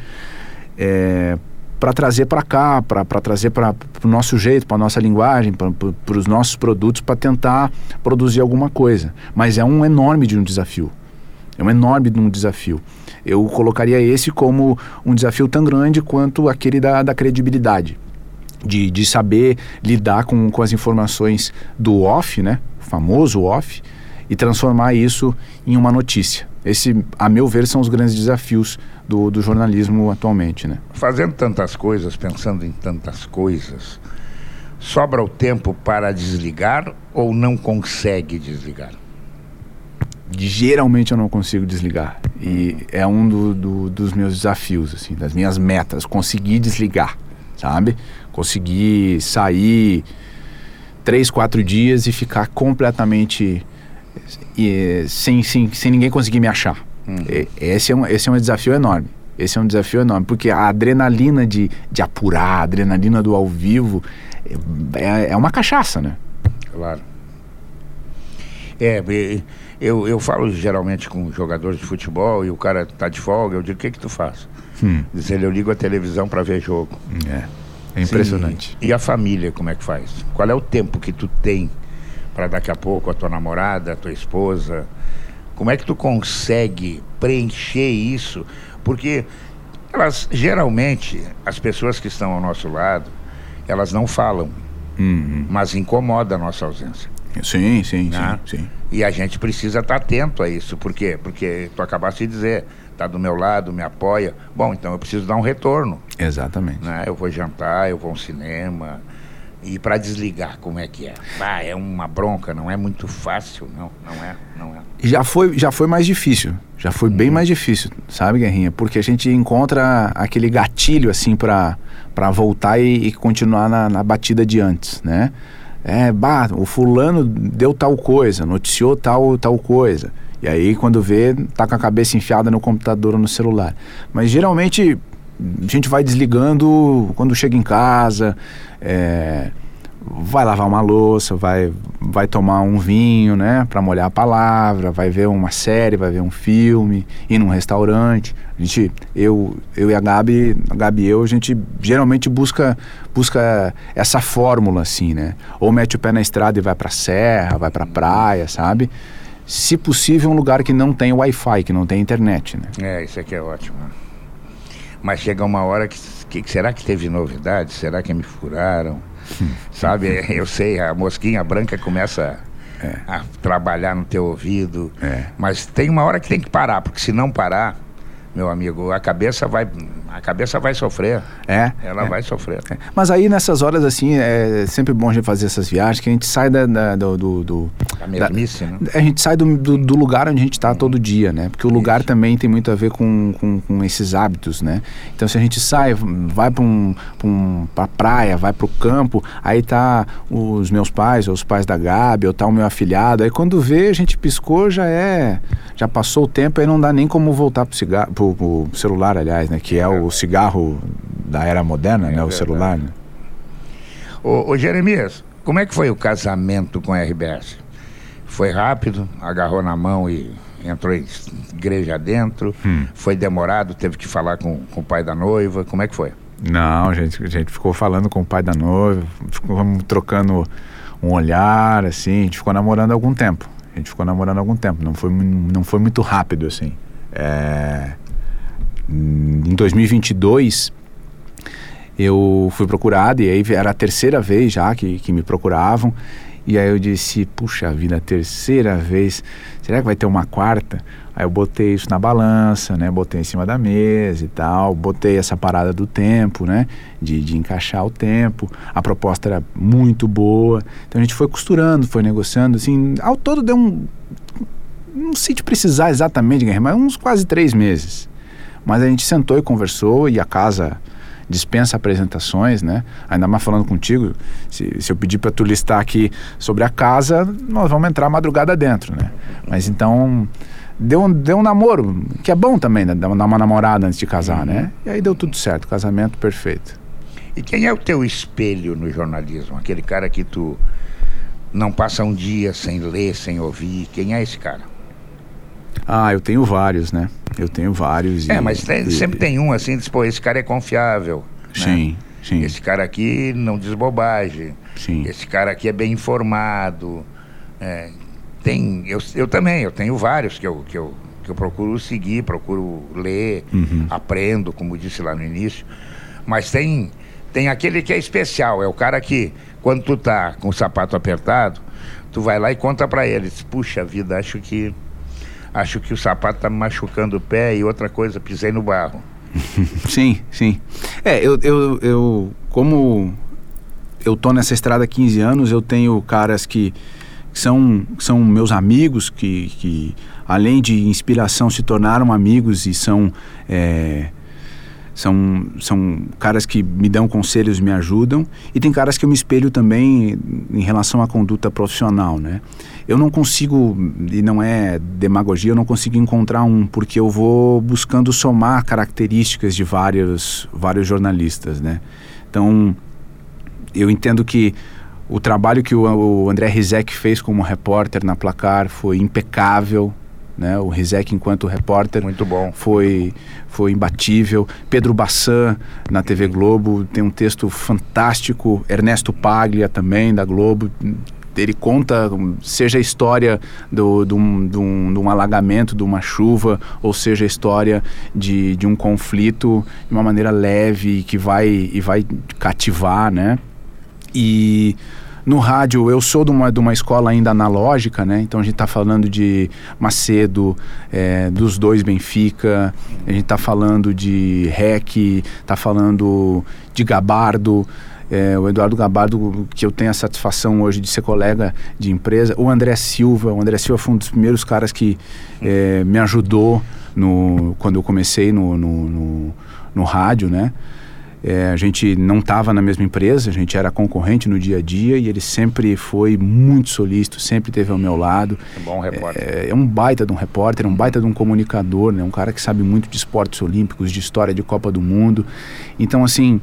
É, para trazer para cá, para trazer para o nosso jeito, para a nossa linguagem, para os nossos produtos, para tentar produzir alguma coisa. Mas é um enorme de um desafio. É um enorme de um desafio. Eu colocaria esse como um desafio tão grande quanto aquele da, da credibilidade. De, de saber lidar com, com as informações do off, né? O famoso off, e transformar isso em uma notícia. Esse, a meu ver, são os grandes desafios do, do jornalismo atualmente, né? Fazendo tantas coisas, pensando em tantas coisas, sobra o tempo para desligar ou não consegue desligar? Geralmente eu não consigo desligar e é um do, do, dos meus desafios, assim, das minhas metas, conseguir desligar, sabe? Conseguir sair três, quatro dias e ficar completamente e, sem, sem, sem ninguém conseguir me achar. Uhum. Esse, é um, esse é um desafio enorme. Esse é um desafio enorme, porque a adrenalina de, de apurar, a adrenalina do ao vivo, é, é uma cachaça, né? Claro. É, eu, eu falo geralmente com jogadores de futebol e o cara tá de folga, eu digo, o que que tu faz? Hum. Diz ele, eu ligo a televisão para ver jogo. É, é impressionante. Sim. E a família, como é que faz? Qual é o tempo que tu tem para daqui a pouco a tua namorada, a tua esposa? Como é que tu consegue preencher isso? Porque elas geralmente as pessoas que estão ao nosso lado, elas não falam, uhum. mas incomoda a nossa ausência. Sim, sim, né? sim, sim. E a gente precisa estar tá atento a isso, por quê? Porque tu acabaste de dizer, tá do meu lado, me apoia. Bom, então eu preciso dar um retorno. Exatamente. Né? Eu vou jantar, eu vou ao cinema, E para desligar, como é que é? Ah, é uma bronca, não é muito fácil, não, não é, não é. Já foi, já foi mais difícil, já foi bem mais difícil, sabe, Guerrinha? Porque a gente encontra aquele gatilho, assim, para voltar e, e continuar na, na batida de antes, né? É, bah, o fulano deu tal coisa, noticiou tal, tal coisa. E aí, quando vê, tá com a cabeça enfiada no computador ou no celular. Mas geralmente a gente vai desligando quando chega em casa, é, vai lavar uma louça, vai, vai tomar um vinho, né, para molhar a palavra, vai ver uma série, vai ver um filme, ir num restaurante. A gente, eu, eu e a Gabi, a Gabi e eu, a gente geralmente busca, busca essa fórmula assim, né? Ou mete o pé na estrada e vai para serra, vai para praia, sabe? Se possível, um lugar que não tem Wi-Fi, que não tem internet, né? É, isso aqui é ótimo. Mas chega uma hora que, que será que teve novidade? Será que me furaram? Sabe, eu sei, a mosquinha branca começa é. a trabalhar no teu ouvido. É. Mas tem uma hora que tem que parar, porque se não parar, meu amigo, a cabeça vai, a cabeça vai sofrer. É. Ela é. vai sofrer. É. Mas aí nessas horas assim é sempre bom a gente fazer essas viagens, que a gente sai da, da do, do, do a mesmice, da, né? A gente sai do, do, do lugar onde a gente está hum. todo dia, né? Porque o lugar Isso. também tem muito a ver com, com, com, esses hábitos, né? Então se a gente sai, vai para um, pra um, pra praia, vai para o campo, aí tá os meus pais, ou os pais da Gabi, ou tá o meu afilhado, aí quando vê a gente piscou já é, já passou o tempo, aí não dá nem como voltar pro cigarro, pro, pro celular, aliás, né? Que é o cigarro da era moderna, é né? O celular, né? Ô, ô, Jeremias, como é que foi o casamento com a RBS? Foi rápido, agarrou na mão e entrou em igreja dentro? Hum. Foi demorado, teve que falar com, com o pai da noiva? Como é que foi? Não, a gente, a gente ficou falando com o pai da noiva, ficamos trocando um olhar, assim, a gente ficou namorando algum tempo. A gente ficou namorando algum tempo, não foi, não foi muito rápido, assim. É, em 2022, eu fui procurado e aí era a terceira vez já que, que me procuravam. E aí eu disse, puxa vida, terceira vez, será que vai ter uma quarta? Aí eu botei isso na balança, né? Botei em cima da mesa e tal, botei essa parada do tempo, né? De, de encaixar o tempo. A proposta era muito boa. Então a gente foi costurando, foi negociando, assim, ao todo deu um. Não sei te precisar exatamente, mas uns quase três meses. Mas a gente sentou e conversou e a casa dispensa apresentações, né? Ainda mais falando contigo, se, se eu pedir para tu listar aqui sobre a casa, nós vamos entrar madrugada dentro, né? Mas então deu um, deu um namoro, que é bom também, né? Dar uma namorada antes de casar, né? Uhum. E aí deu tudo certo, casamento perfeito. E quem é o teu espelho no jornalismo? Aquele cara que tu não passa um dia sem ler, sem ouvir. Quem é esse cara? Ah, eu tenho vários, né? Eu tenho vários. É, e, mas tem, e, sempre tem um assim, diz, pô, esse cara é confiável. Sim, né? sim. Esse cara aqui não diz bobagem. Sim. Esse cara aqui é bem informado. É, tem, eu, eu também, eu tenho vários que eu, que eu, que eu procuro seguir, procuro ler, uhum. aprendo, como disse lá no início. Mas tem, tem aquele que é especial, é o cara que, quando tu tá com o sapato apertado, tu vai lá e conta para eles, puxa vida, acho que acho que o sapato está me machucando o pé e outra coisa, pisei no barro. sim, sim. É, eu, eu, eu como eu tô nessa estrada há 15 anos, eu tenho caras que são, são meus amigos, que, que além de inspiração se tornaram amigos e são, é, são, são caras que me dão conselhos, me ajudam. E tem caras que eu me espelho também em relação à conduta profissional, né? eu não consigo, e não é demagogia, eu não consigo encontrar um, porque eu vou buscando somar características de vários, vários jornalistas, né? Então, eu entendo que o trabalho que o, o André Rizek fez como repórter na Placar foi impecável, né? O Rizek enquanto repórter muito bom foi foi imbatível Pedro Bassan na TV Globo tem um texto fantástico Ernesto Paglia também da Globo ele conta, seja a história do, de, um, de, um, de um alagamento, de uma chuva, ou seja a história de, de um conflito de uma maneira leve que vai e vai cativar, né? E no rádio, eu sou de uma, de uma escola ainda analógica, né? Então a gente está falando de Macedo, é, dos dois Benfica, a gente está falando de REC, está falando de Gabardo, é, o Eduardo Gabardo, que eu tenho a satisfação hoje de ser colega de empresa, o André Silva, o André Silva foi um dos primeiros caras que é, me ajudou no, quando eu comecei no, no, no, no rádio, né? É, a gente não estava na mesma empresa, a gente era concorrente no dia a dia e ele sempre foi muito solícito, sempre esteve ao meu lado. É um bom repórter. É, é, um baita de um repórter, é um baita de um comunicador, né? um cara que sabe muito de esportes olímpicos, de história de Copa do Mundo. Então, assim,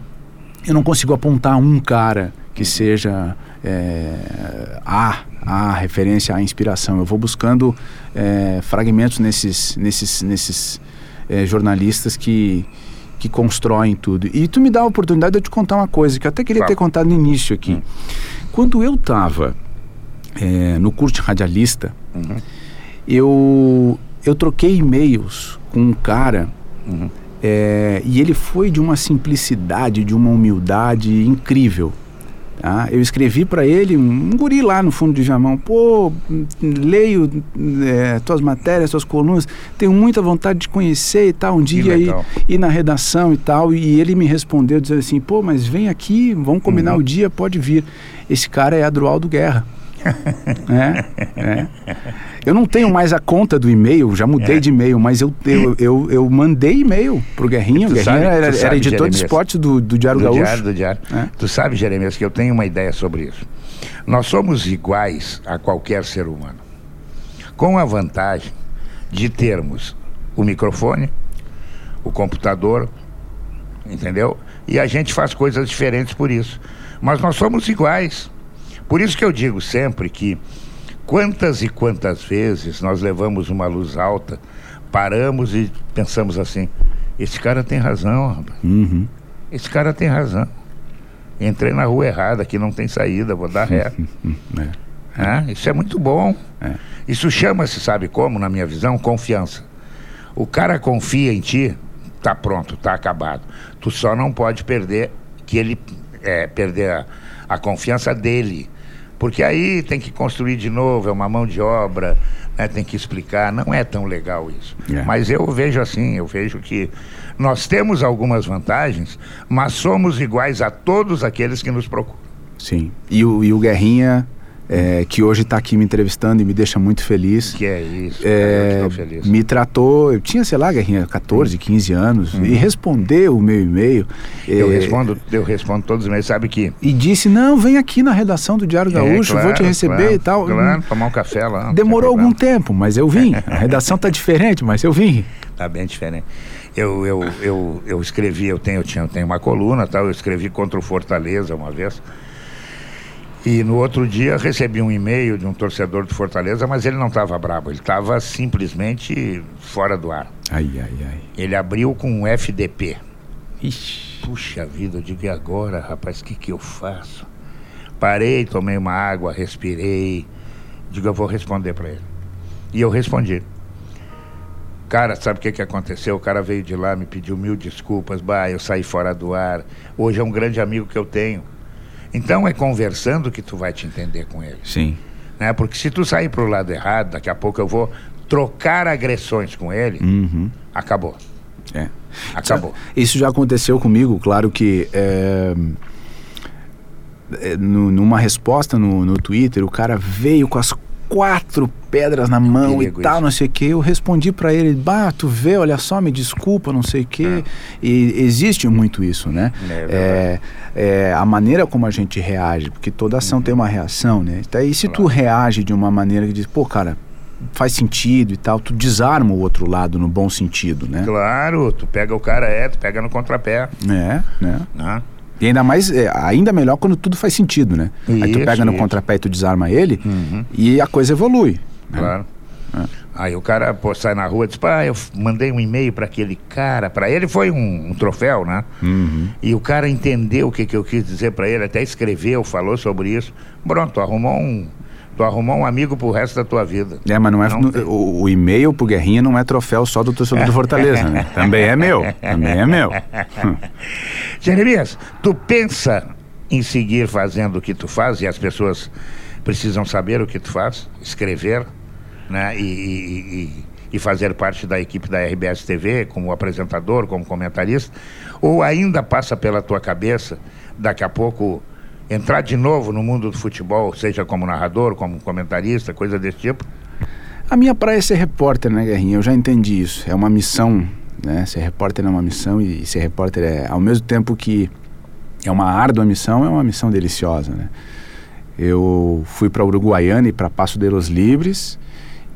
eu não consigo apontar um cara que seja é, a, a referência, a inspiração. Eu vou buscando é, fragmentos nesses, nesses, nesses é, jornalistas que que constroem tudo. E tu me dá a oportunidade de eu te contar uma coisa que eu até queria claro. ter contado no início aqui. Hum. Quando eu estava é, no curso de radialista, uhum. eu, eu troquei e-mails com um cara uhum. é, e ele foi de uma simplicidade, de uma humildade incrível. Tá? Eu escrevi para ele, um, um, guri lá no fundo de Jamão, pô, leio é, tuas matérias, tuas colunas, tenho muita vontade de conhecer e tal, um dia ir, ir na redação e tal. E ele me respondeu dizendo assim, pô, mas vem aqui, vamos combinar uhum. o dia, pode vir. Esse cara é Adroaldo Guerra. é, é. Eu não tenho mais a conta do e-mail, já mudei é. de e-mail, mas eu, eu, eu, eu mandei e-mail pro Guerrinho. O Guerrinho sabe, era, sabe, era, editor Jeremias, de esporte do, do Diário do Gaúcho. Diário, do Diário. É. Tu sabe, Jeremias, que eu tenho uma ideia sobre isso. Nós somos iguais a qualquer ser humano, com a vantagem de termos o microfone, o computador, entendeu? E a gente faz coisas diferentes por isso. Mas nós somos iguais. Por isso que eu digo sempre que quantas e quantas vezes nós levamos uma luz alta, paramos e pensamos assim: esse cara tem razão. Uhum. Esse cara tem razão. Entrei na rua errada, aqui não tem saída, vou dar ré. é. É, isso é muito bom. É. Isso chama-se, sabe como, na minha visão, confiança. O cara confia em ti, tá pronto, tá acabado. Tu só não pode perder que ele é, perder a, a confiança dele porque aí tem que construir de novo, é uma mão de obra, né, tem que explicar. Não é tão legal isso. É. Mas eu vejo assim, eu vejo que nós temos algumas vantagens, mas somos iguais a todos aqueles que nos procuram. Sim. E o, e o Guerrinha é, que hoje está aqui me entrevistando e me deixa muito feliz. Que é isso, é, eu estou feliz. Me tratou, eu tinha, sei lá, Guerrinha, 14, 15 anos, uhum. e respondeu o meu e-mail. Eu, é, respondo, eu respondo todos os e-mails, sabe que... E disse, não, vem aqui na redação do Diário é, Gaúcho, claro, vou te receber claro, e tal. Claro, tomar um café lá. Demorou algum tempo, mas eu vim. A redação está diferente, mas eu vim. Está bem diferente. Eu, eu, eu, eu escrevi, eu tenho, eu, tinha, eu tenho uma coluna, tal, eu escrevi contra o Fortaleza uma vez, e no outro dia recebi um e-mail de um torcedor do Fortaleza, mas ele não estava bravo, ele estava simplesmente fora do ar. Ai, ai, ai. Ele abriu com um FDP. Ixi. Puxa vida, eu digo, e agora, rapaz, o que, que eu faço? Parei, tomei uma água, respirei. Digo, eu vou responder para ele. E eu respondi. Cara, sabe o que, que aconteceu? O cara veio de lá, me pediu mil desculpas. Bah, eu saí fora do ar. Hoje é um grande amigo que eu tenho. Então é conversando que tu vai te entender com ele. Sim. Né? Porque se tu sair para o lado errado, daqui a pouco eu vou trocar agressões com ele, uhum. acabou. É. Acabou. Isso já aconteceu comigo, claro que é, é, numa resposta no, no Twitter, o cara veio com as quatro pedras na mão e tal, isso. não sei o que. Eu respondi para ele, bah, tu vê, olha só, me desculpa, não sei o que. É. E existe muito isso, né? É, é, é, a maneira como a gente reage, porque toda ação uhum. tem uma reação, né? Então, e se claro. tu reage de uma maneira que diz, pô, cara, faz sentido e tal, tu desarma o outro lado no bom sentido, né? Claro, tu pega o cara, é, tu pega no contrapé. É, né? Ah. E ainda mais, é, ainda melhor quando tudo faz sentido, né? Isso, Aí tu pega no isso. contrapé e tu desarma ele uhum. e a coisa evolui. Né? Claro. É. Aí o cara pô, sai na rua e diz, pá, eu mandei um e-mail para aquele cara, para ele foi um, um troféu, né? Uhum. E o cara entendeu o que, que eu quis dizer para ele, até escreveu, falou sobre isso. Pronto, arrumou um, Tu arrumou um amigo pro resto da tua vida. É, mas não é. Não o, o, e-mail pro Guerrinha não é troféu só do torcedor do Fortaleza, né? Também é meu. Também é meu. Jeremias, tu pensa em seguir fazendo o que tu faz e as pessoas precisam saber o que tu faz, escrever, né? E, e, e, e fazer parte da equipe da RBS TV como apresentador, como comentarista, ou ainda passa pela tua cabeça daqui a pouco entrar de novo no mundo do futebol, seja como narrador, como comentarista, coisa desse tipo? A minha praia é ser repórter, né, Guerrinha? Eu já entendi isso. É uma missão, né? Ser repórter é uma missão e ser repórter é, ao mesmo tempo que é uma árdua missão, é uma missão deliciosa, né? Eu fui para Uruguaiana e para Passo de los Libres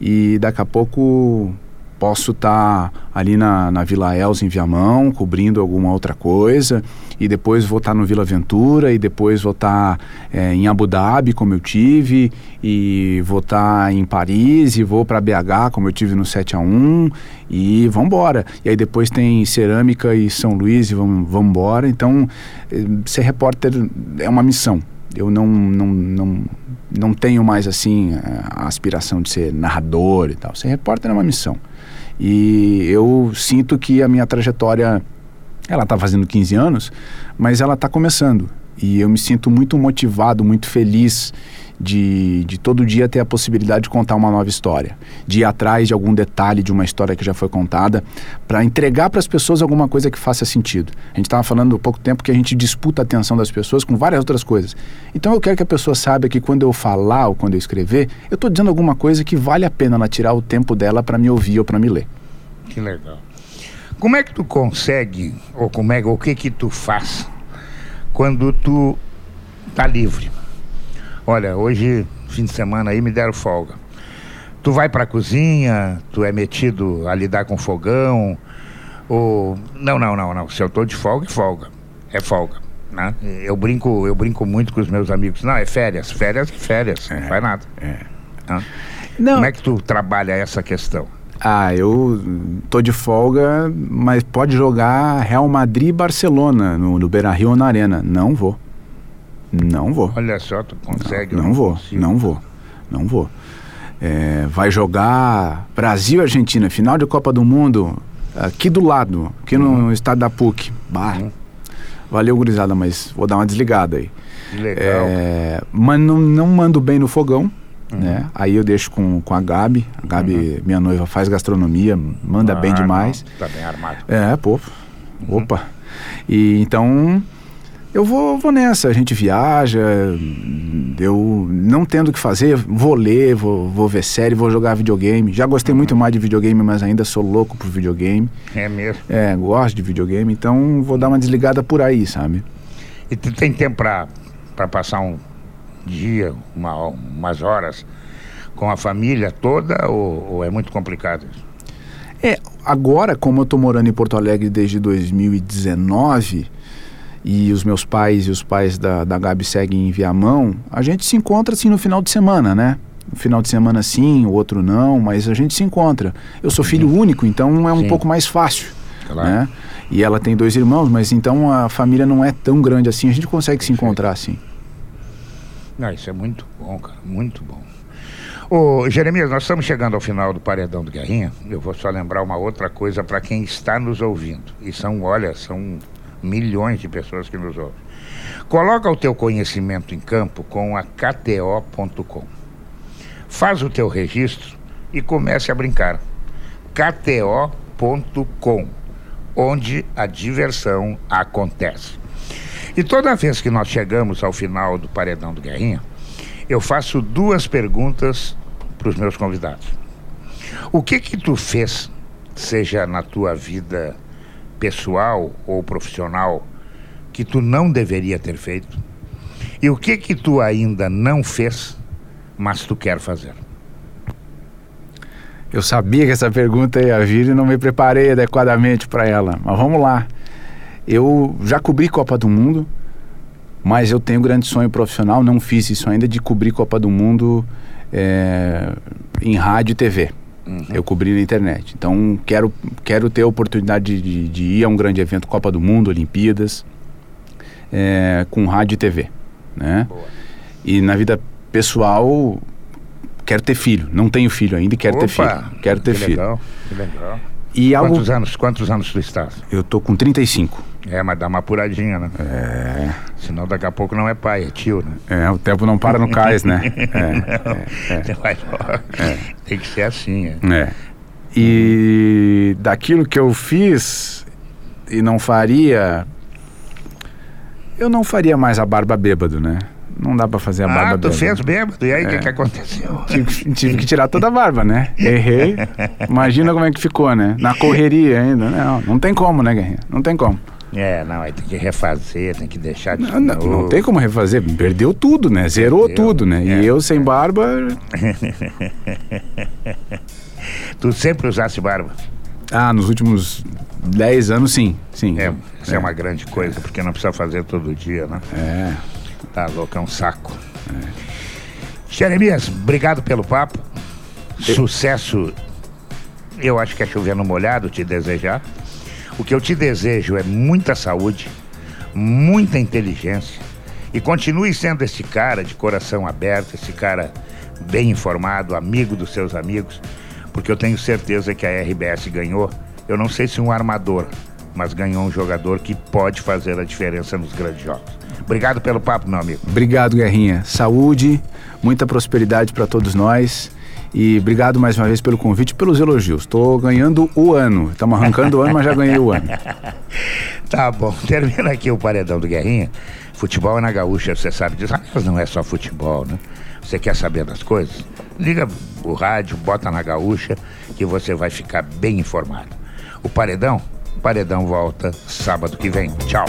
e daqui a pouco posso estar tá ali na, na Vila Els em Viamão, cobrindo alguma outra coisa, e depois vou estar tá no Vila Ventura, e depois vou estar tá, é, em Abu Dhabi, como eu tive, e vou estar tá em Paris, e vou para BH, como eu tive no 7 a 1 e vamos embora. E aí depois tem Cerâmica e São Luís, e vamos embora. Então, eh, ser repórter é uma missão. Eu não, não, não, não tenho mais assim a aspiração de ser narrador e tal. Ser repórter é uma missão. E eu sinto que a minha trajetória, ela está fazendo 15 anos, mas ela está começando. E eu me sinto muito motivado, muito feliz de, de todo dia ter a possibilidade de contar uma nova história, de ir atrás de algum detalhe de uma história que já foi contada, para entregar para as pessoas alguma coisa que faça sentido. A gente estava falando há pouco tempo que a gente disputa a atenção das pessoas com várias outras coisas. Então eu quero que a pessoa saiba que quando eu falar ou quando eu escrever, eu estou dizendo alguma coisa que vale a pena ela tirar o tempo dela para me ouvir ou para me ler. Que legal. Como é que tu consegue, ou como é, o que que tu faz quando tu tá livre? Olha, hoje, fim de semana aí, me deram folga. Tu vai pra cozinha, tu é metido a lidar com fogão, ou... Não, não, não, não. Se eu tô de folga, é folga. É folga. Né? Eu brinco, eu brinco muito com os meus amigos. Não, é férias, férias, férias, é, não faz nada. É. Não. Como é que tu trabalha essa questão? Ah, eu tô de folga, mas pode jogar Real Madrid e Barcelona no, no Beira Rio ou na Arena. Não vou. Não vou. Olha só, tu consegue. Não, não vou, consigo. não vou, não vou. É, vai jogar Brasil Argentina, final de Copa do Mundo, aqui do lado, aqui no uhum. estado da PUC. Bah, uhum. Valeu, gurizada, mas vou dar uma desligada aí. Legal. É, mas não, não mando bem no fogão. Uhum. Né? Aí eu deixo com, com a Gabi. A Gabi, uhum. minha noiva, faz gastronomia, manda ah, bem demais. Não, tá bem armado. É, pô. Uhum. Opa. E então eu vou, vou nessa, a gente viaja, eu não tendo o que fazer, vou ler, vou, vou ver série, vou jogar videogame. Já gostei muito mais de videogame, mas ainda sou louco por videogame. É mesmo? É, gosto de videogame, então vou dar uma desligada por aí, sabe? E tu tem tempo pra, pra passar um dia, uma, umas horas com a família toda ou, ou é muito complicado isso? É, agora, como eu tô morando em Porto Alegre desde 2019 e os meus pais e os pais da, da Gabi seguem em Viamão, a gente se encontra assim no final de semana, né? No final de semana sim, o outro não, mas a gente se encontra. Eu sou filho único, então é um sim. pouco mais fácil. Claro. Né? E ela tem dois irmãos, mas então a família não é tão grande assim, a gente consegue Perfeito. se encontrar assim. Não, isso é muito bom, cara, muito bom. Ô, Jeremias, nós estamos chegando ao final do Paredão do Guerrinha. Eu vou só lembrar uma outra coisa para quem está nos ouvindo. E são, olha, são milhões de pessoas que nos ouvem. Coloca o teu conhecimento em campo com a KTO.com. Faz o teu registro e comece a brincar. KTO.com, onde a diversão acontece. E toda vez que nós chegamos ao final do Paredão do Guerrinha, eu faço duas perguntas para os meus convidados. O que que tu fez, seja na tua vida pessoal ou profissional que tu não deveria ter feito? E o que que tu ainda não fez, mas tu quer fazer? Eu sabia que essa pergunta ia vir e não me preparei adequadamente para ela. Mas vamos lá. Eu já cobri Copa do Mundo, mas eu tenho um grande sonho profissional, não fiz isso ainda, de cobrir Copa do Mundo é, em rádio e TV. Uhum. Eu cobri na internet. Então, quero, quero ter a oportunidade de, de ir a um grande evento, Copa do Mundo, Olimpíadas, é, com rádio e TV. Né? Boa. E na vida pessoal, quero ter filho. Não tenho filho ainda e quero Opa, ter filho. Quero ter que filho. Legal, que legal. E quantos, anos, quantos anos tu estás? Eu tô com 35. É, mas dá uma apuradinha, né? É. Senão daqui a pouco não é pai, é tio, né? É, o tempo não para no cais, né? É, é, é. é. Tem que ser assim, é. é. E daquilo que eu fiz e não faria, Eu não faria mais a barba bêbado, né? Não dá pra fazer a barba Ah, tu bêbado. fez bêbado. E aí, o que, É. que aconteceu? Tive, tive que tirar toda a barba, né? Errei. Imagina como é que ficou, né? Na correria ainda. Não, não tem como, né, Guerrinha? Não tem como. É, não, aí tem que refazer, tem que deixar de Não, não, não tem como refazer. Perdeu tudo, né? Zerou Perdeu, tudo, né? é. E eu sem barba. Tu sempre usasse barba. Ah, nos últimos 10 anos, sim. Sim. É, isso é. uma grande coisa, porque não precisa fazer todo dia, né? É. Tá louco, é um saco. Jeremias, obrigado pelo papo. Sucesso. Eu acho que é chover no molhado te desejar. O que eu te desejo é muita saúde, muita inteligência e continue sendo esse cara de coração aberto, esse cara bem informado, amigo dos seus amigos, porque eu tenho certeza que a RBS ganhou. Eu não sei se um armador, mas ganhou um jogador que pode fazer a diferença nos grandes jogos. Obrigado pelo papo, meu amigo. Obrigado, Guerrinha. Saúde, muita prosperidade para todos nós. E obrigado mais uma vez pelo convite e pelos elogios. Estou ganhando o ano. Estamos arrancando o ano, mas já ganhei o ano. Tá bom, termina aqui o paredão do Guerrinha. Futebol é na gaúcha, você sabe disso. Ah, Mas não é só futebol, né? Você quer saber das coisas? Liga o rádio, bota na gaúcha, que você vai ficar bem informado. O paredão, o paredão volta sábado que vem. Tchau.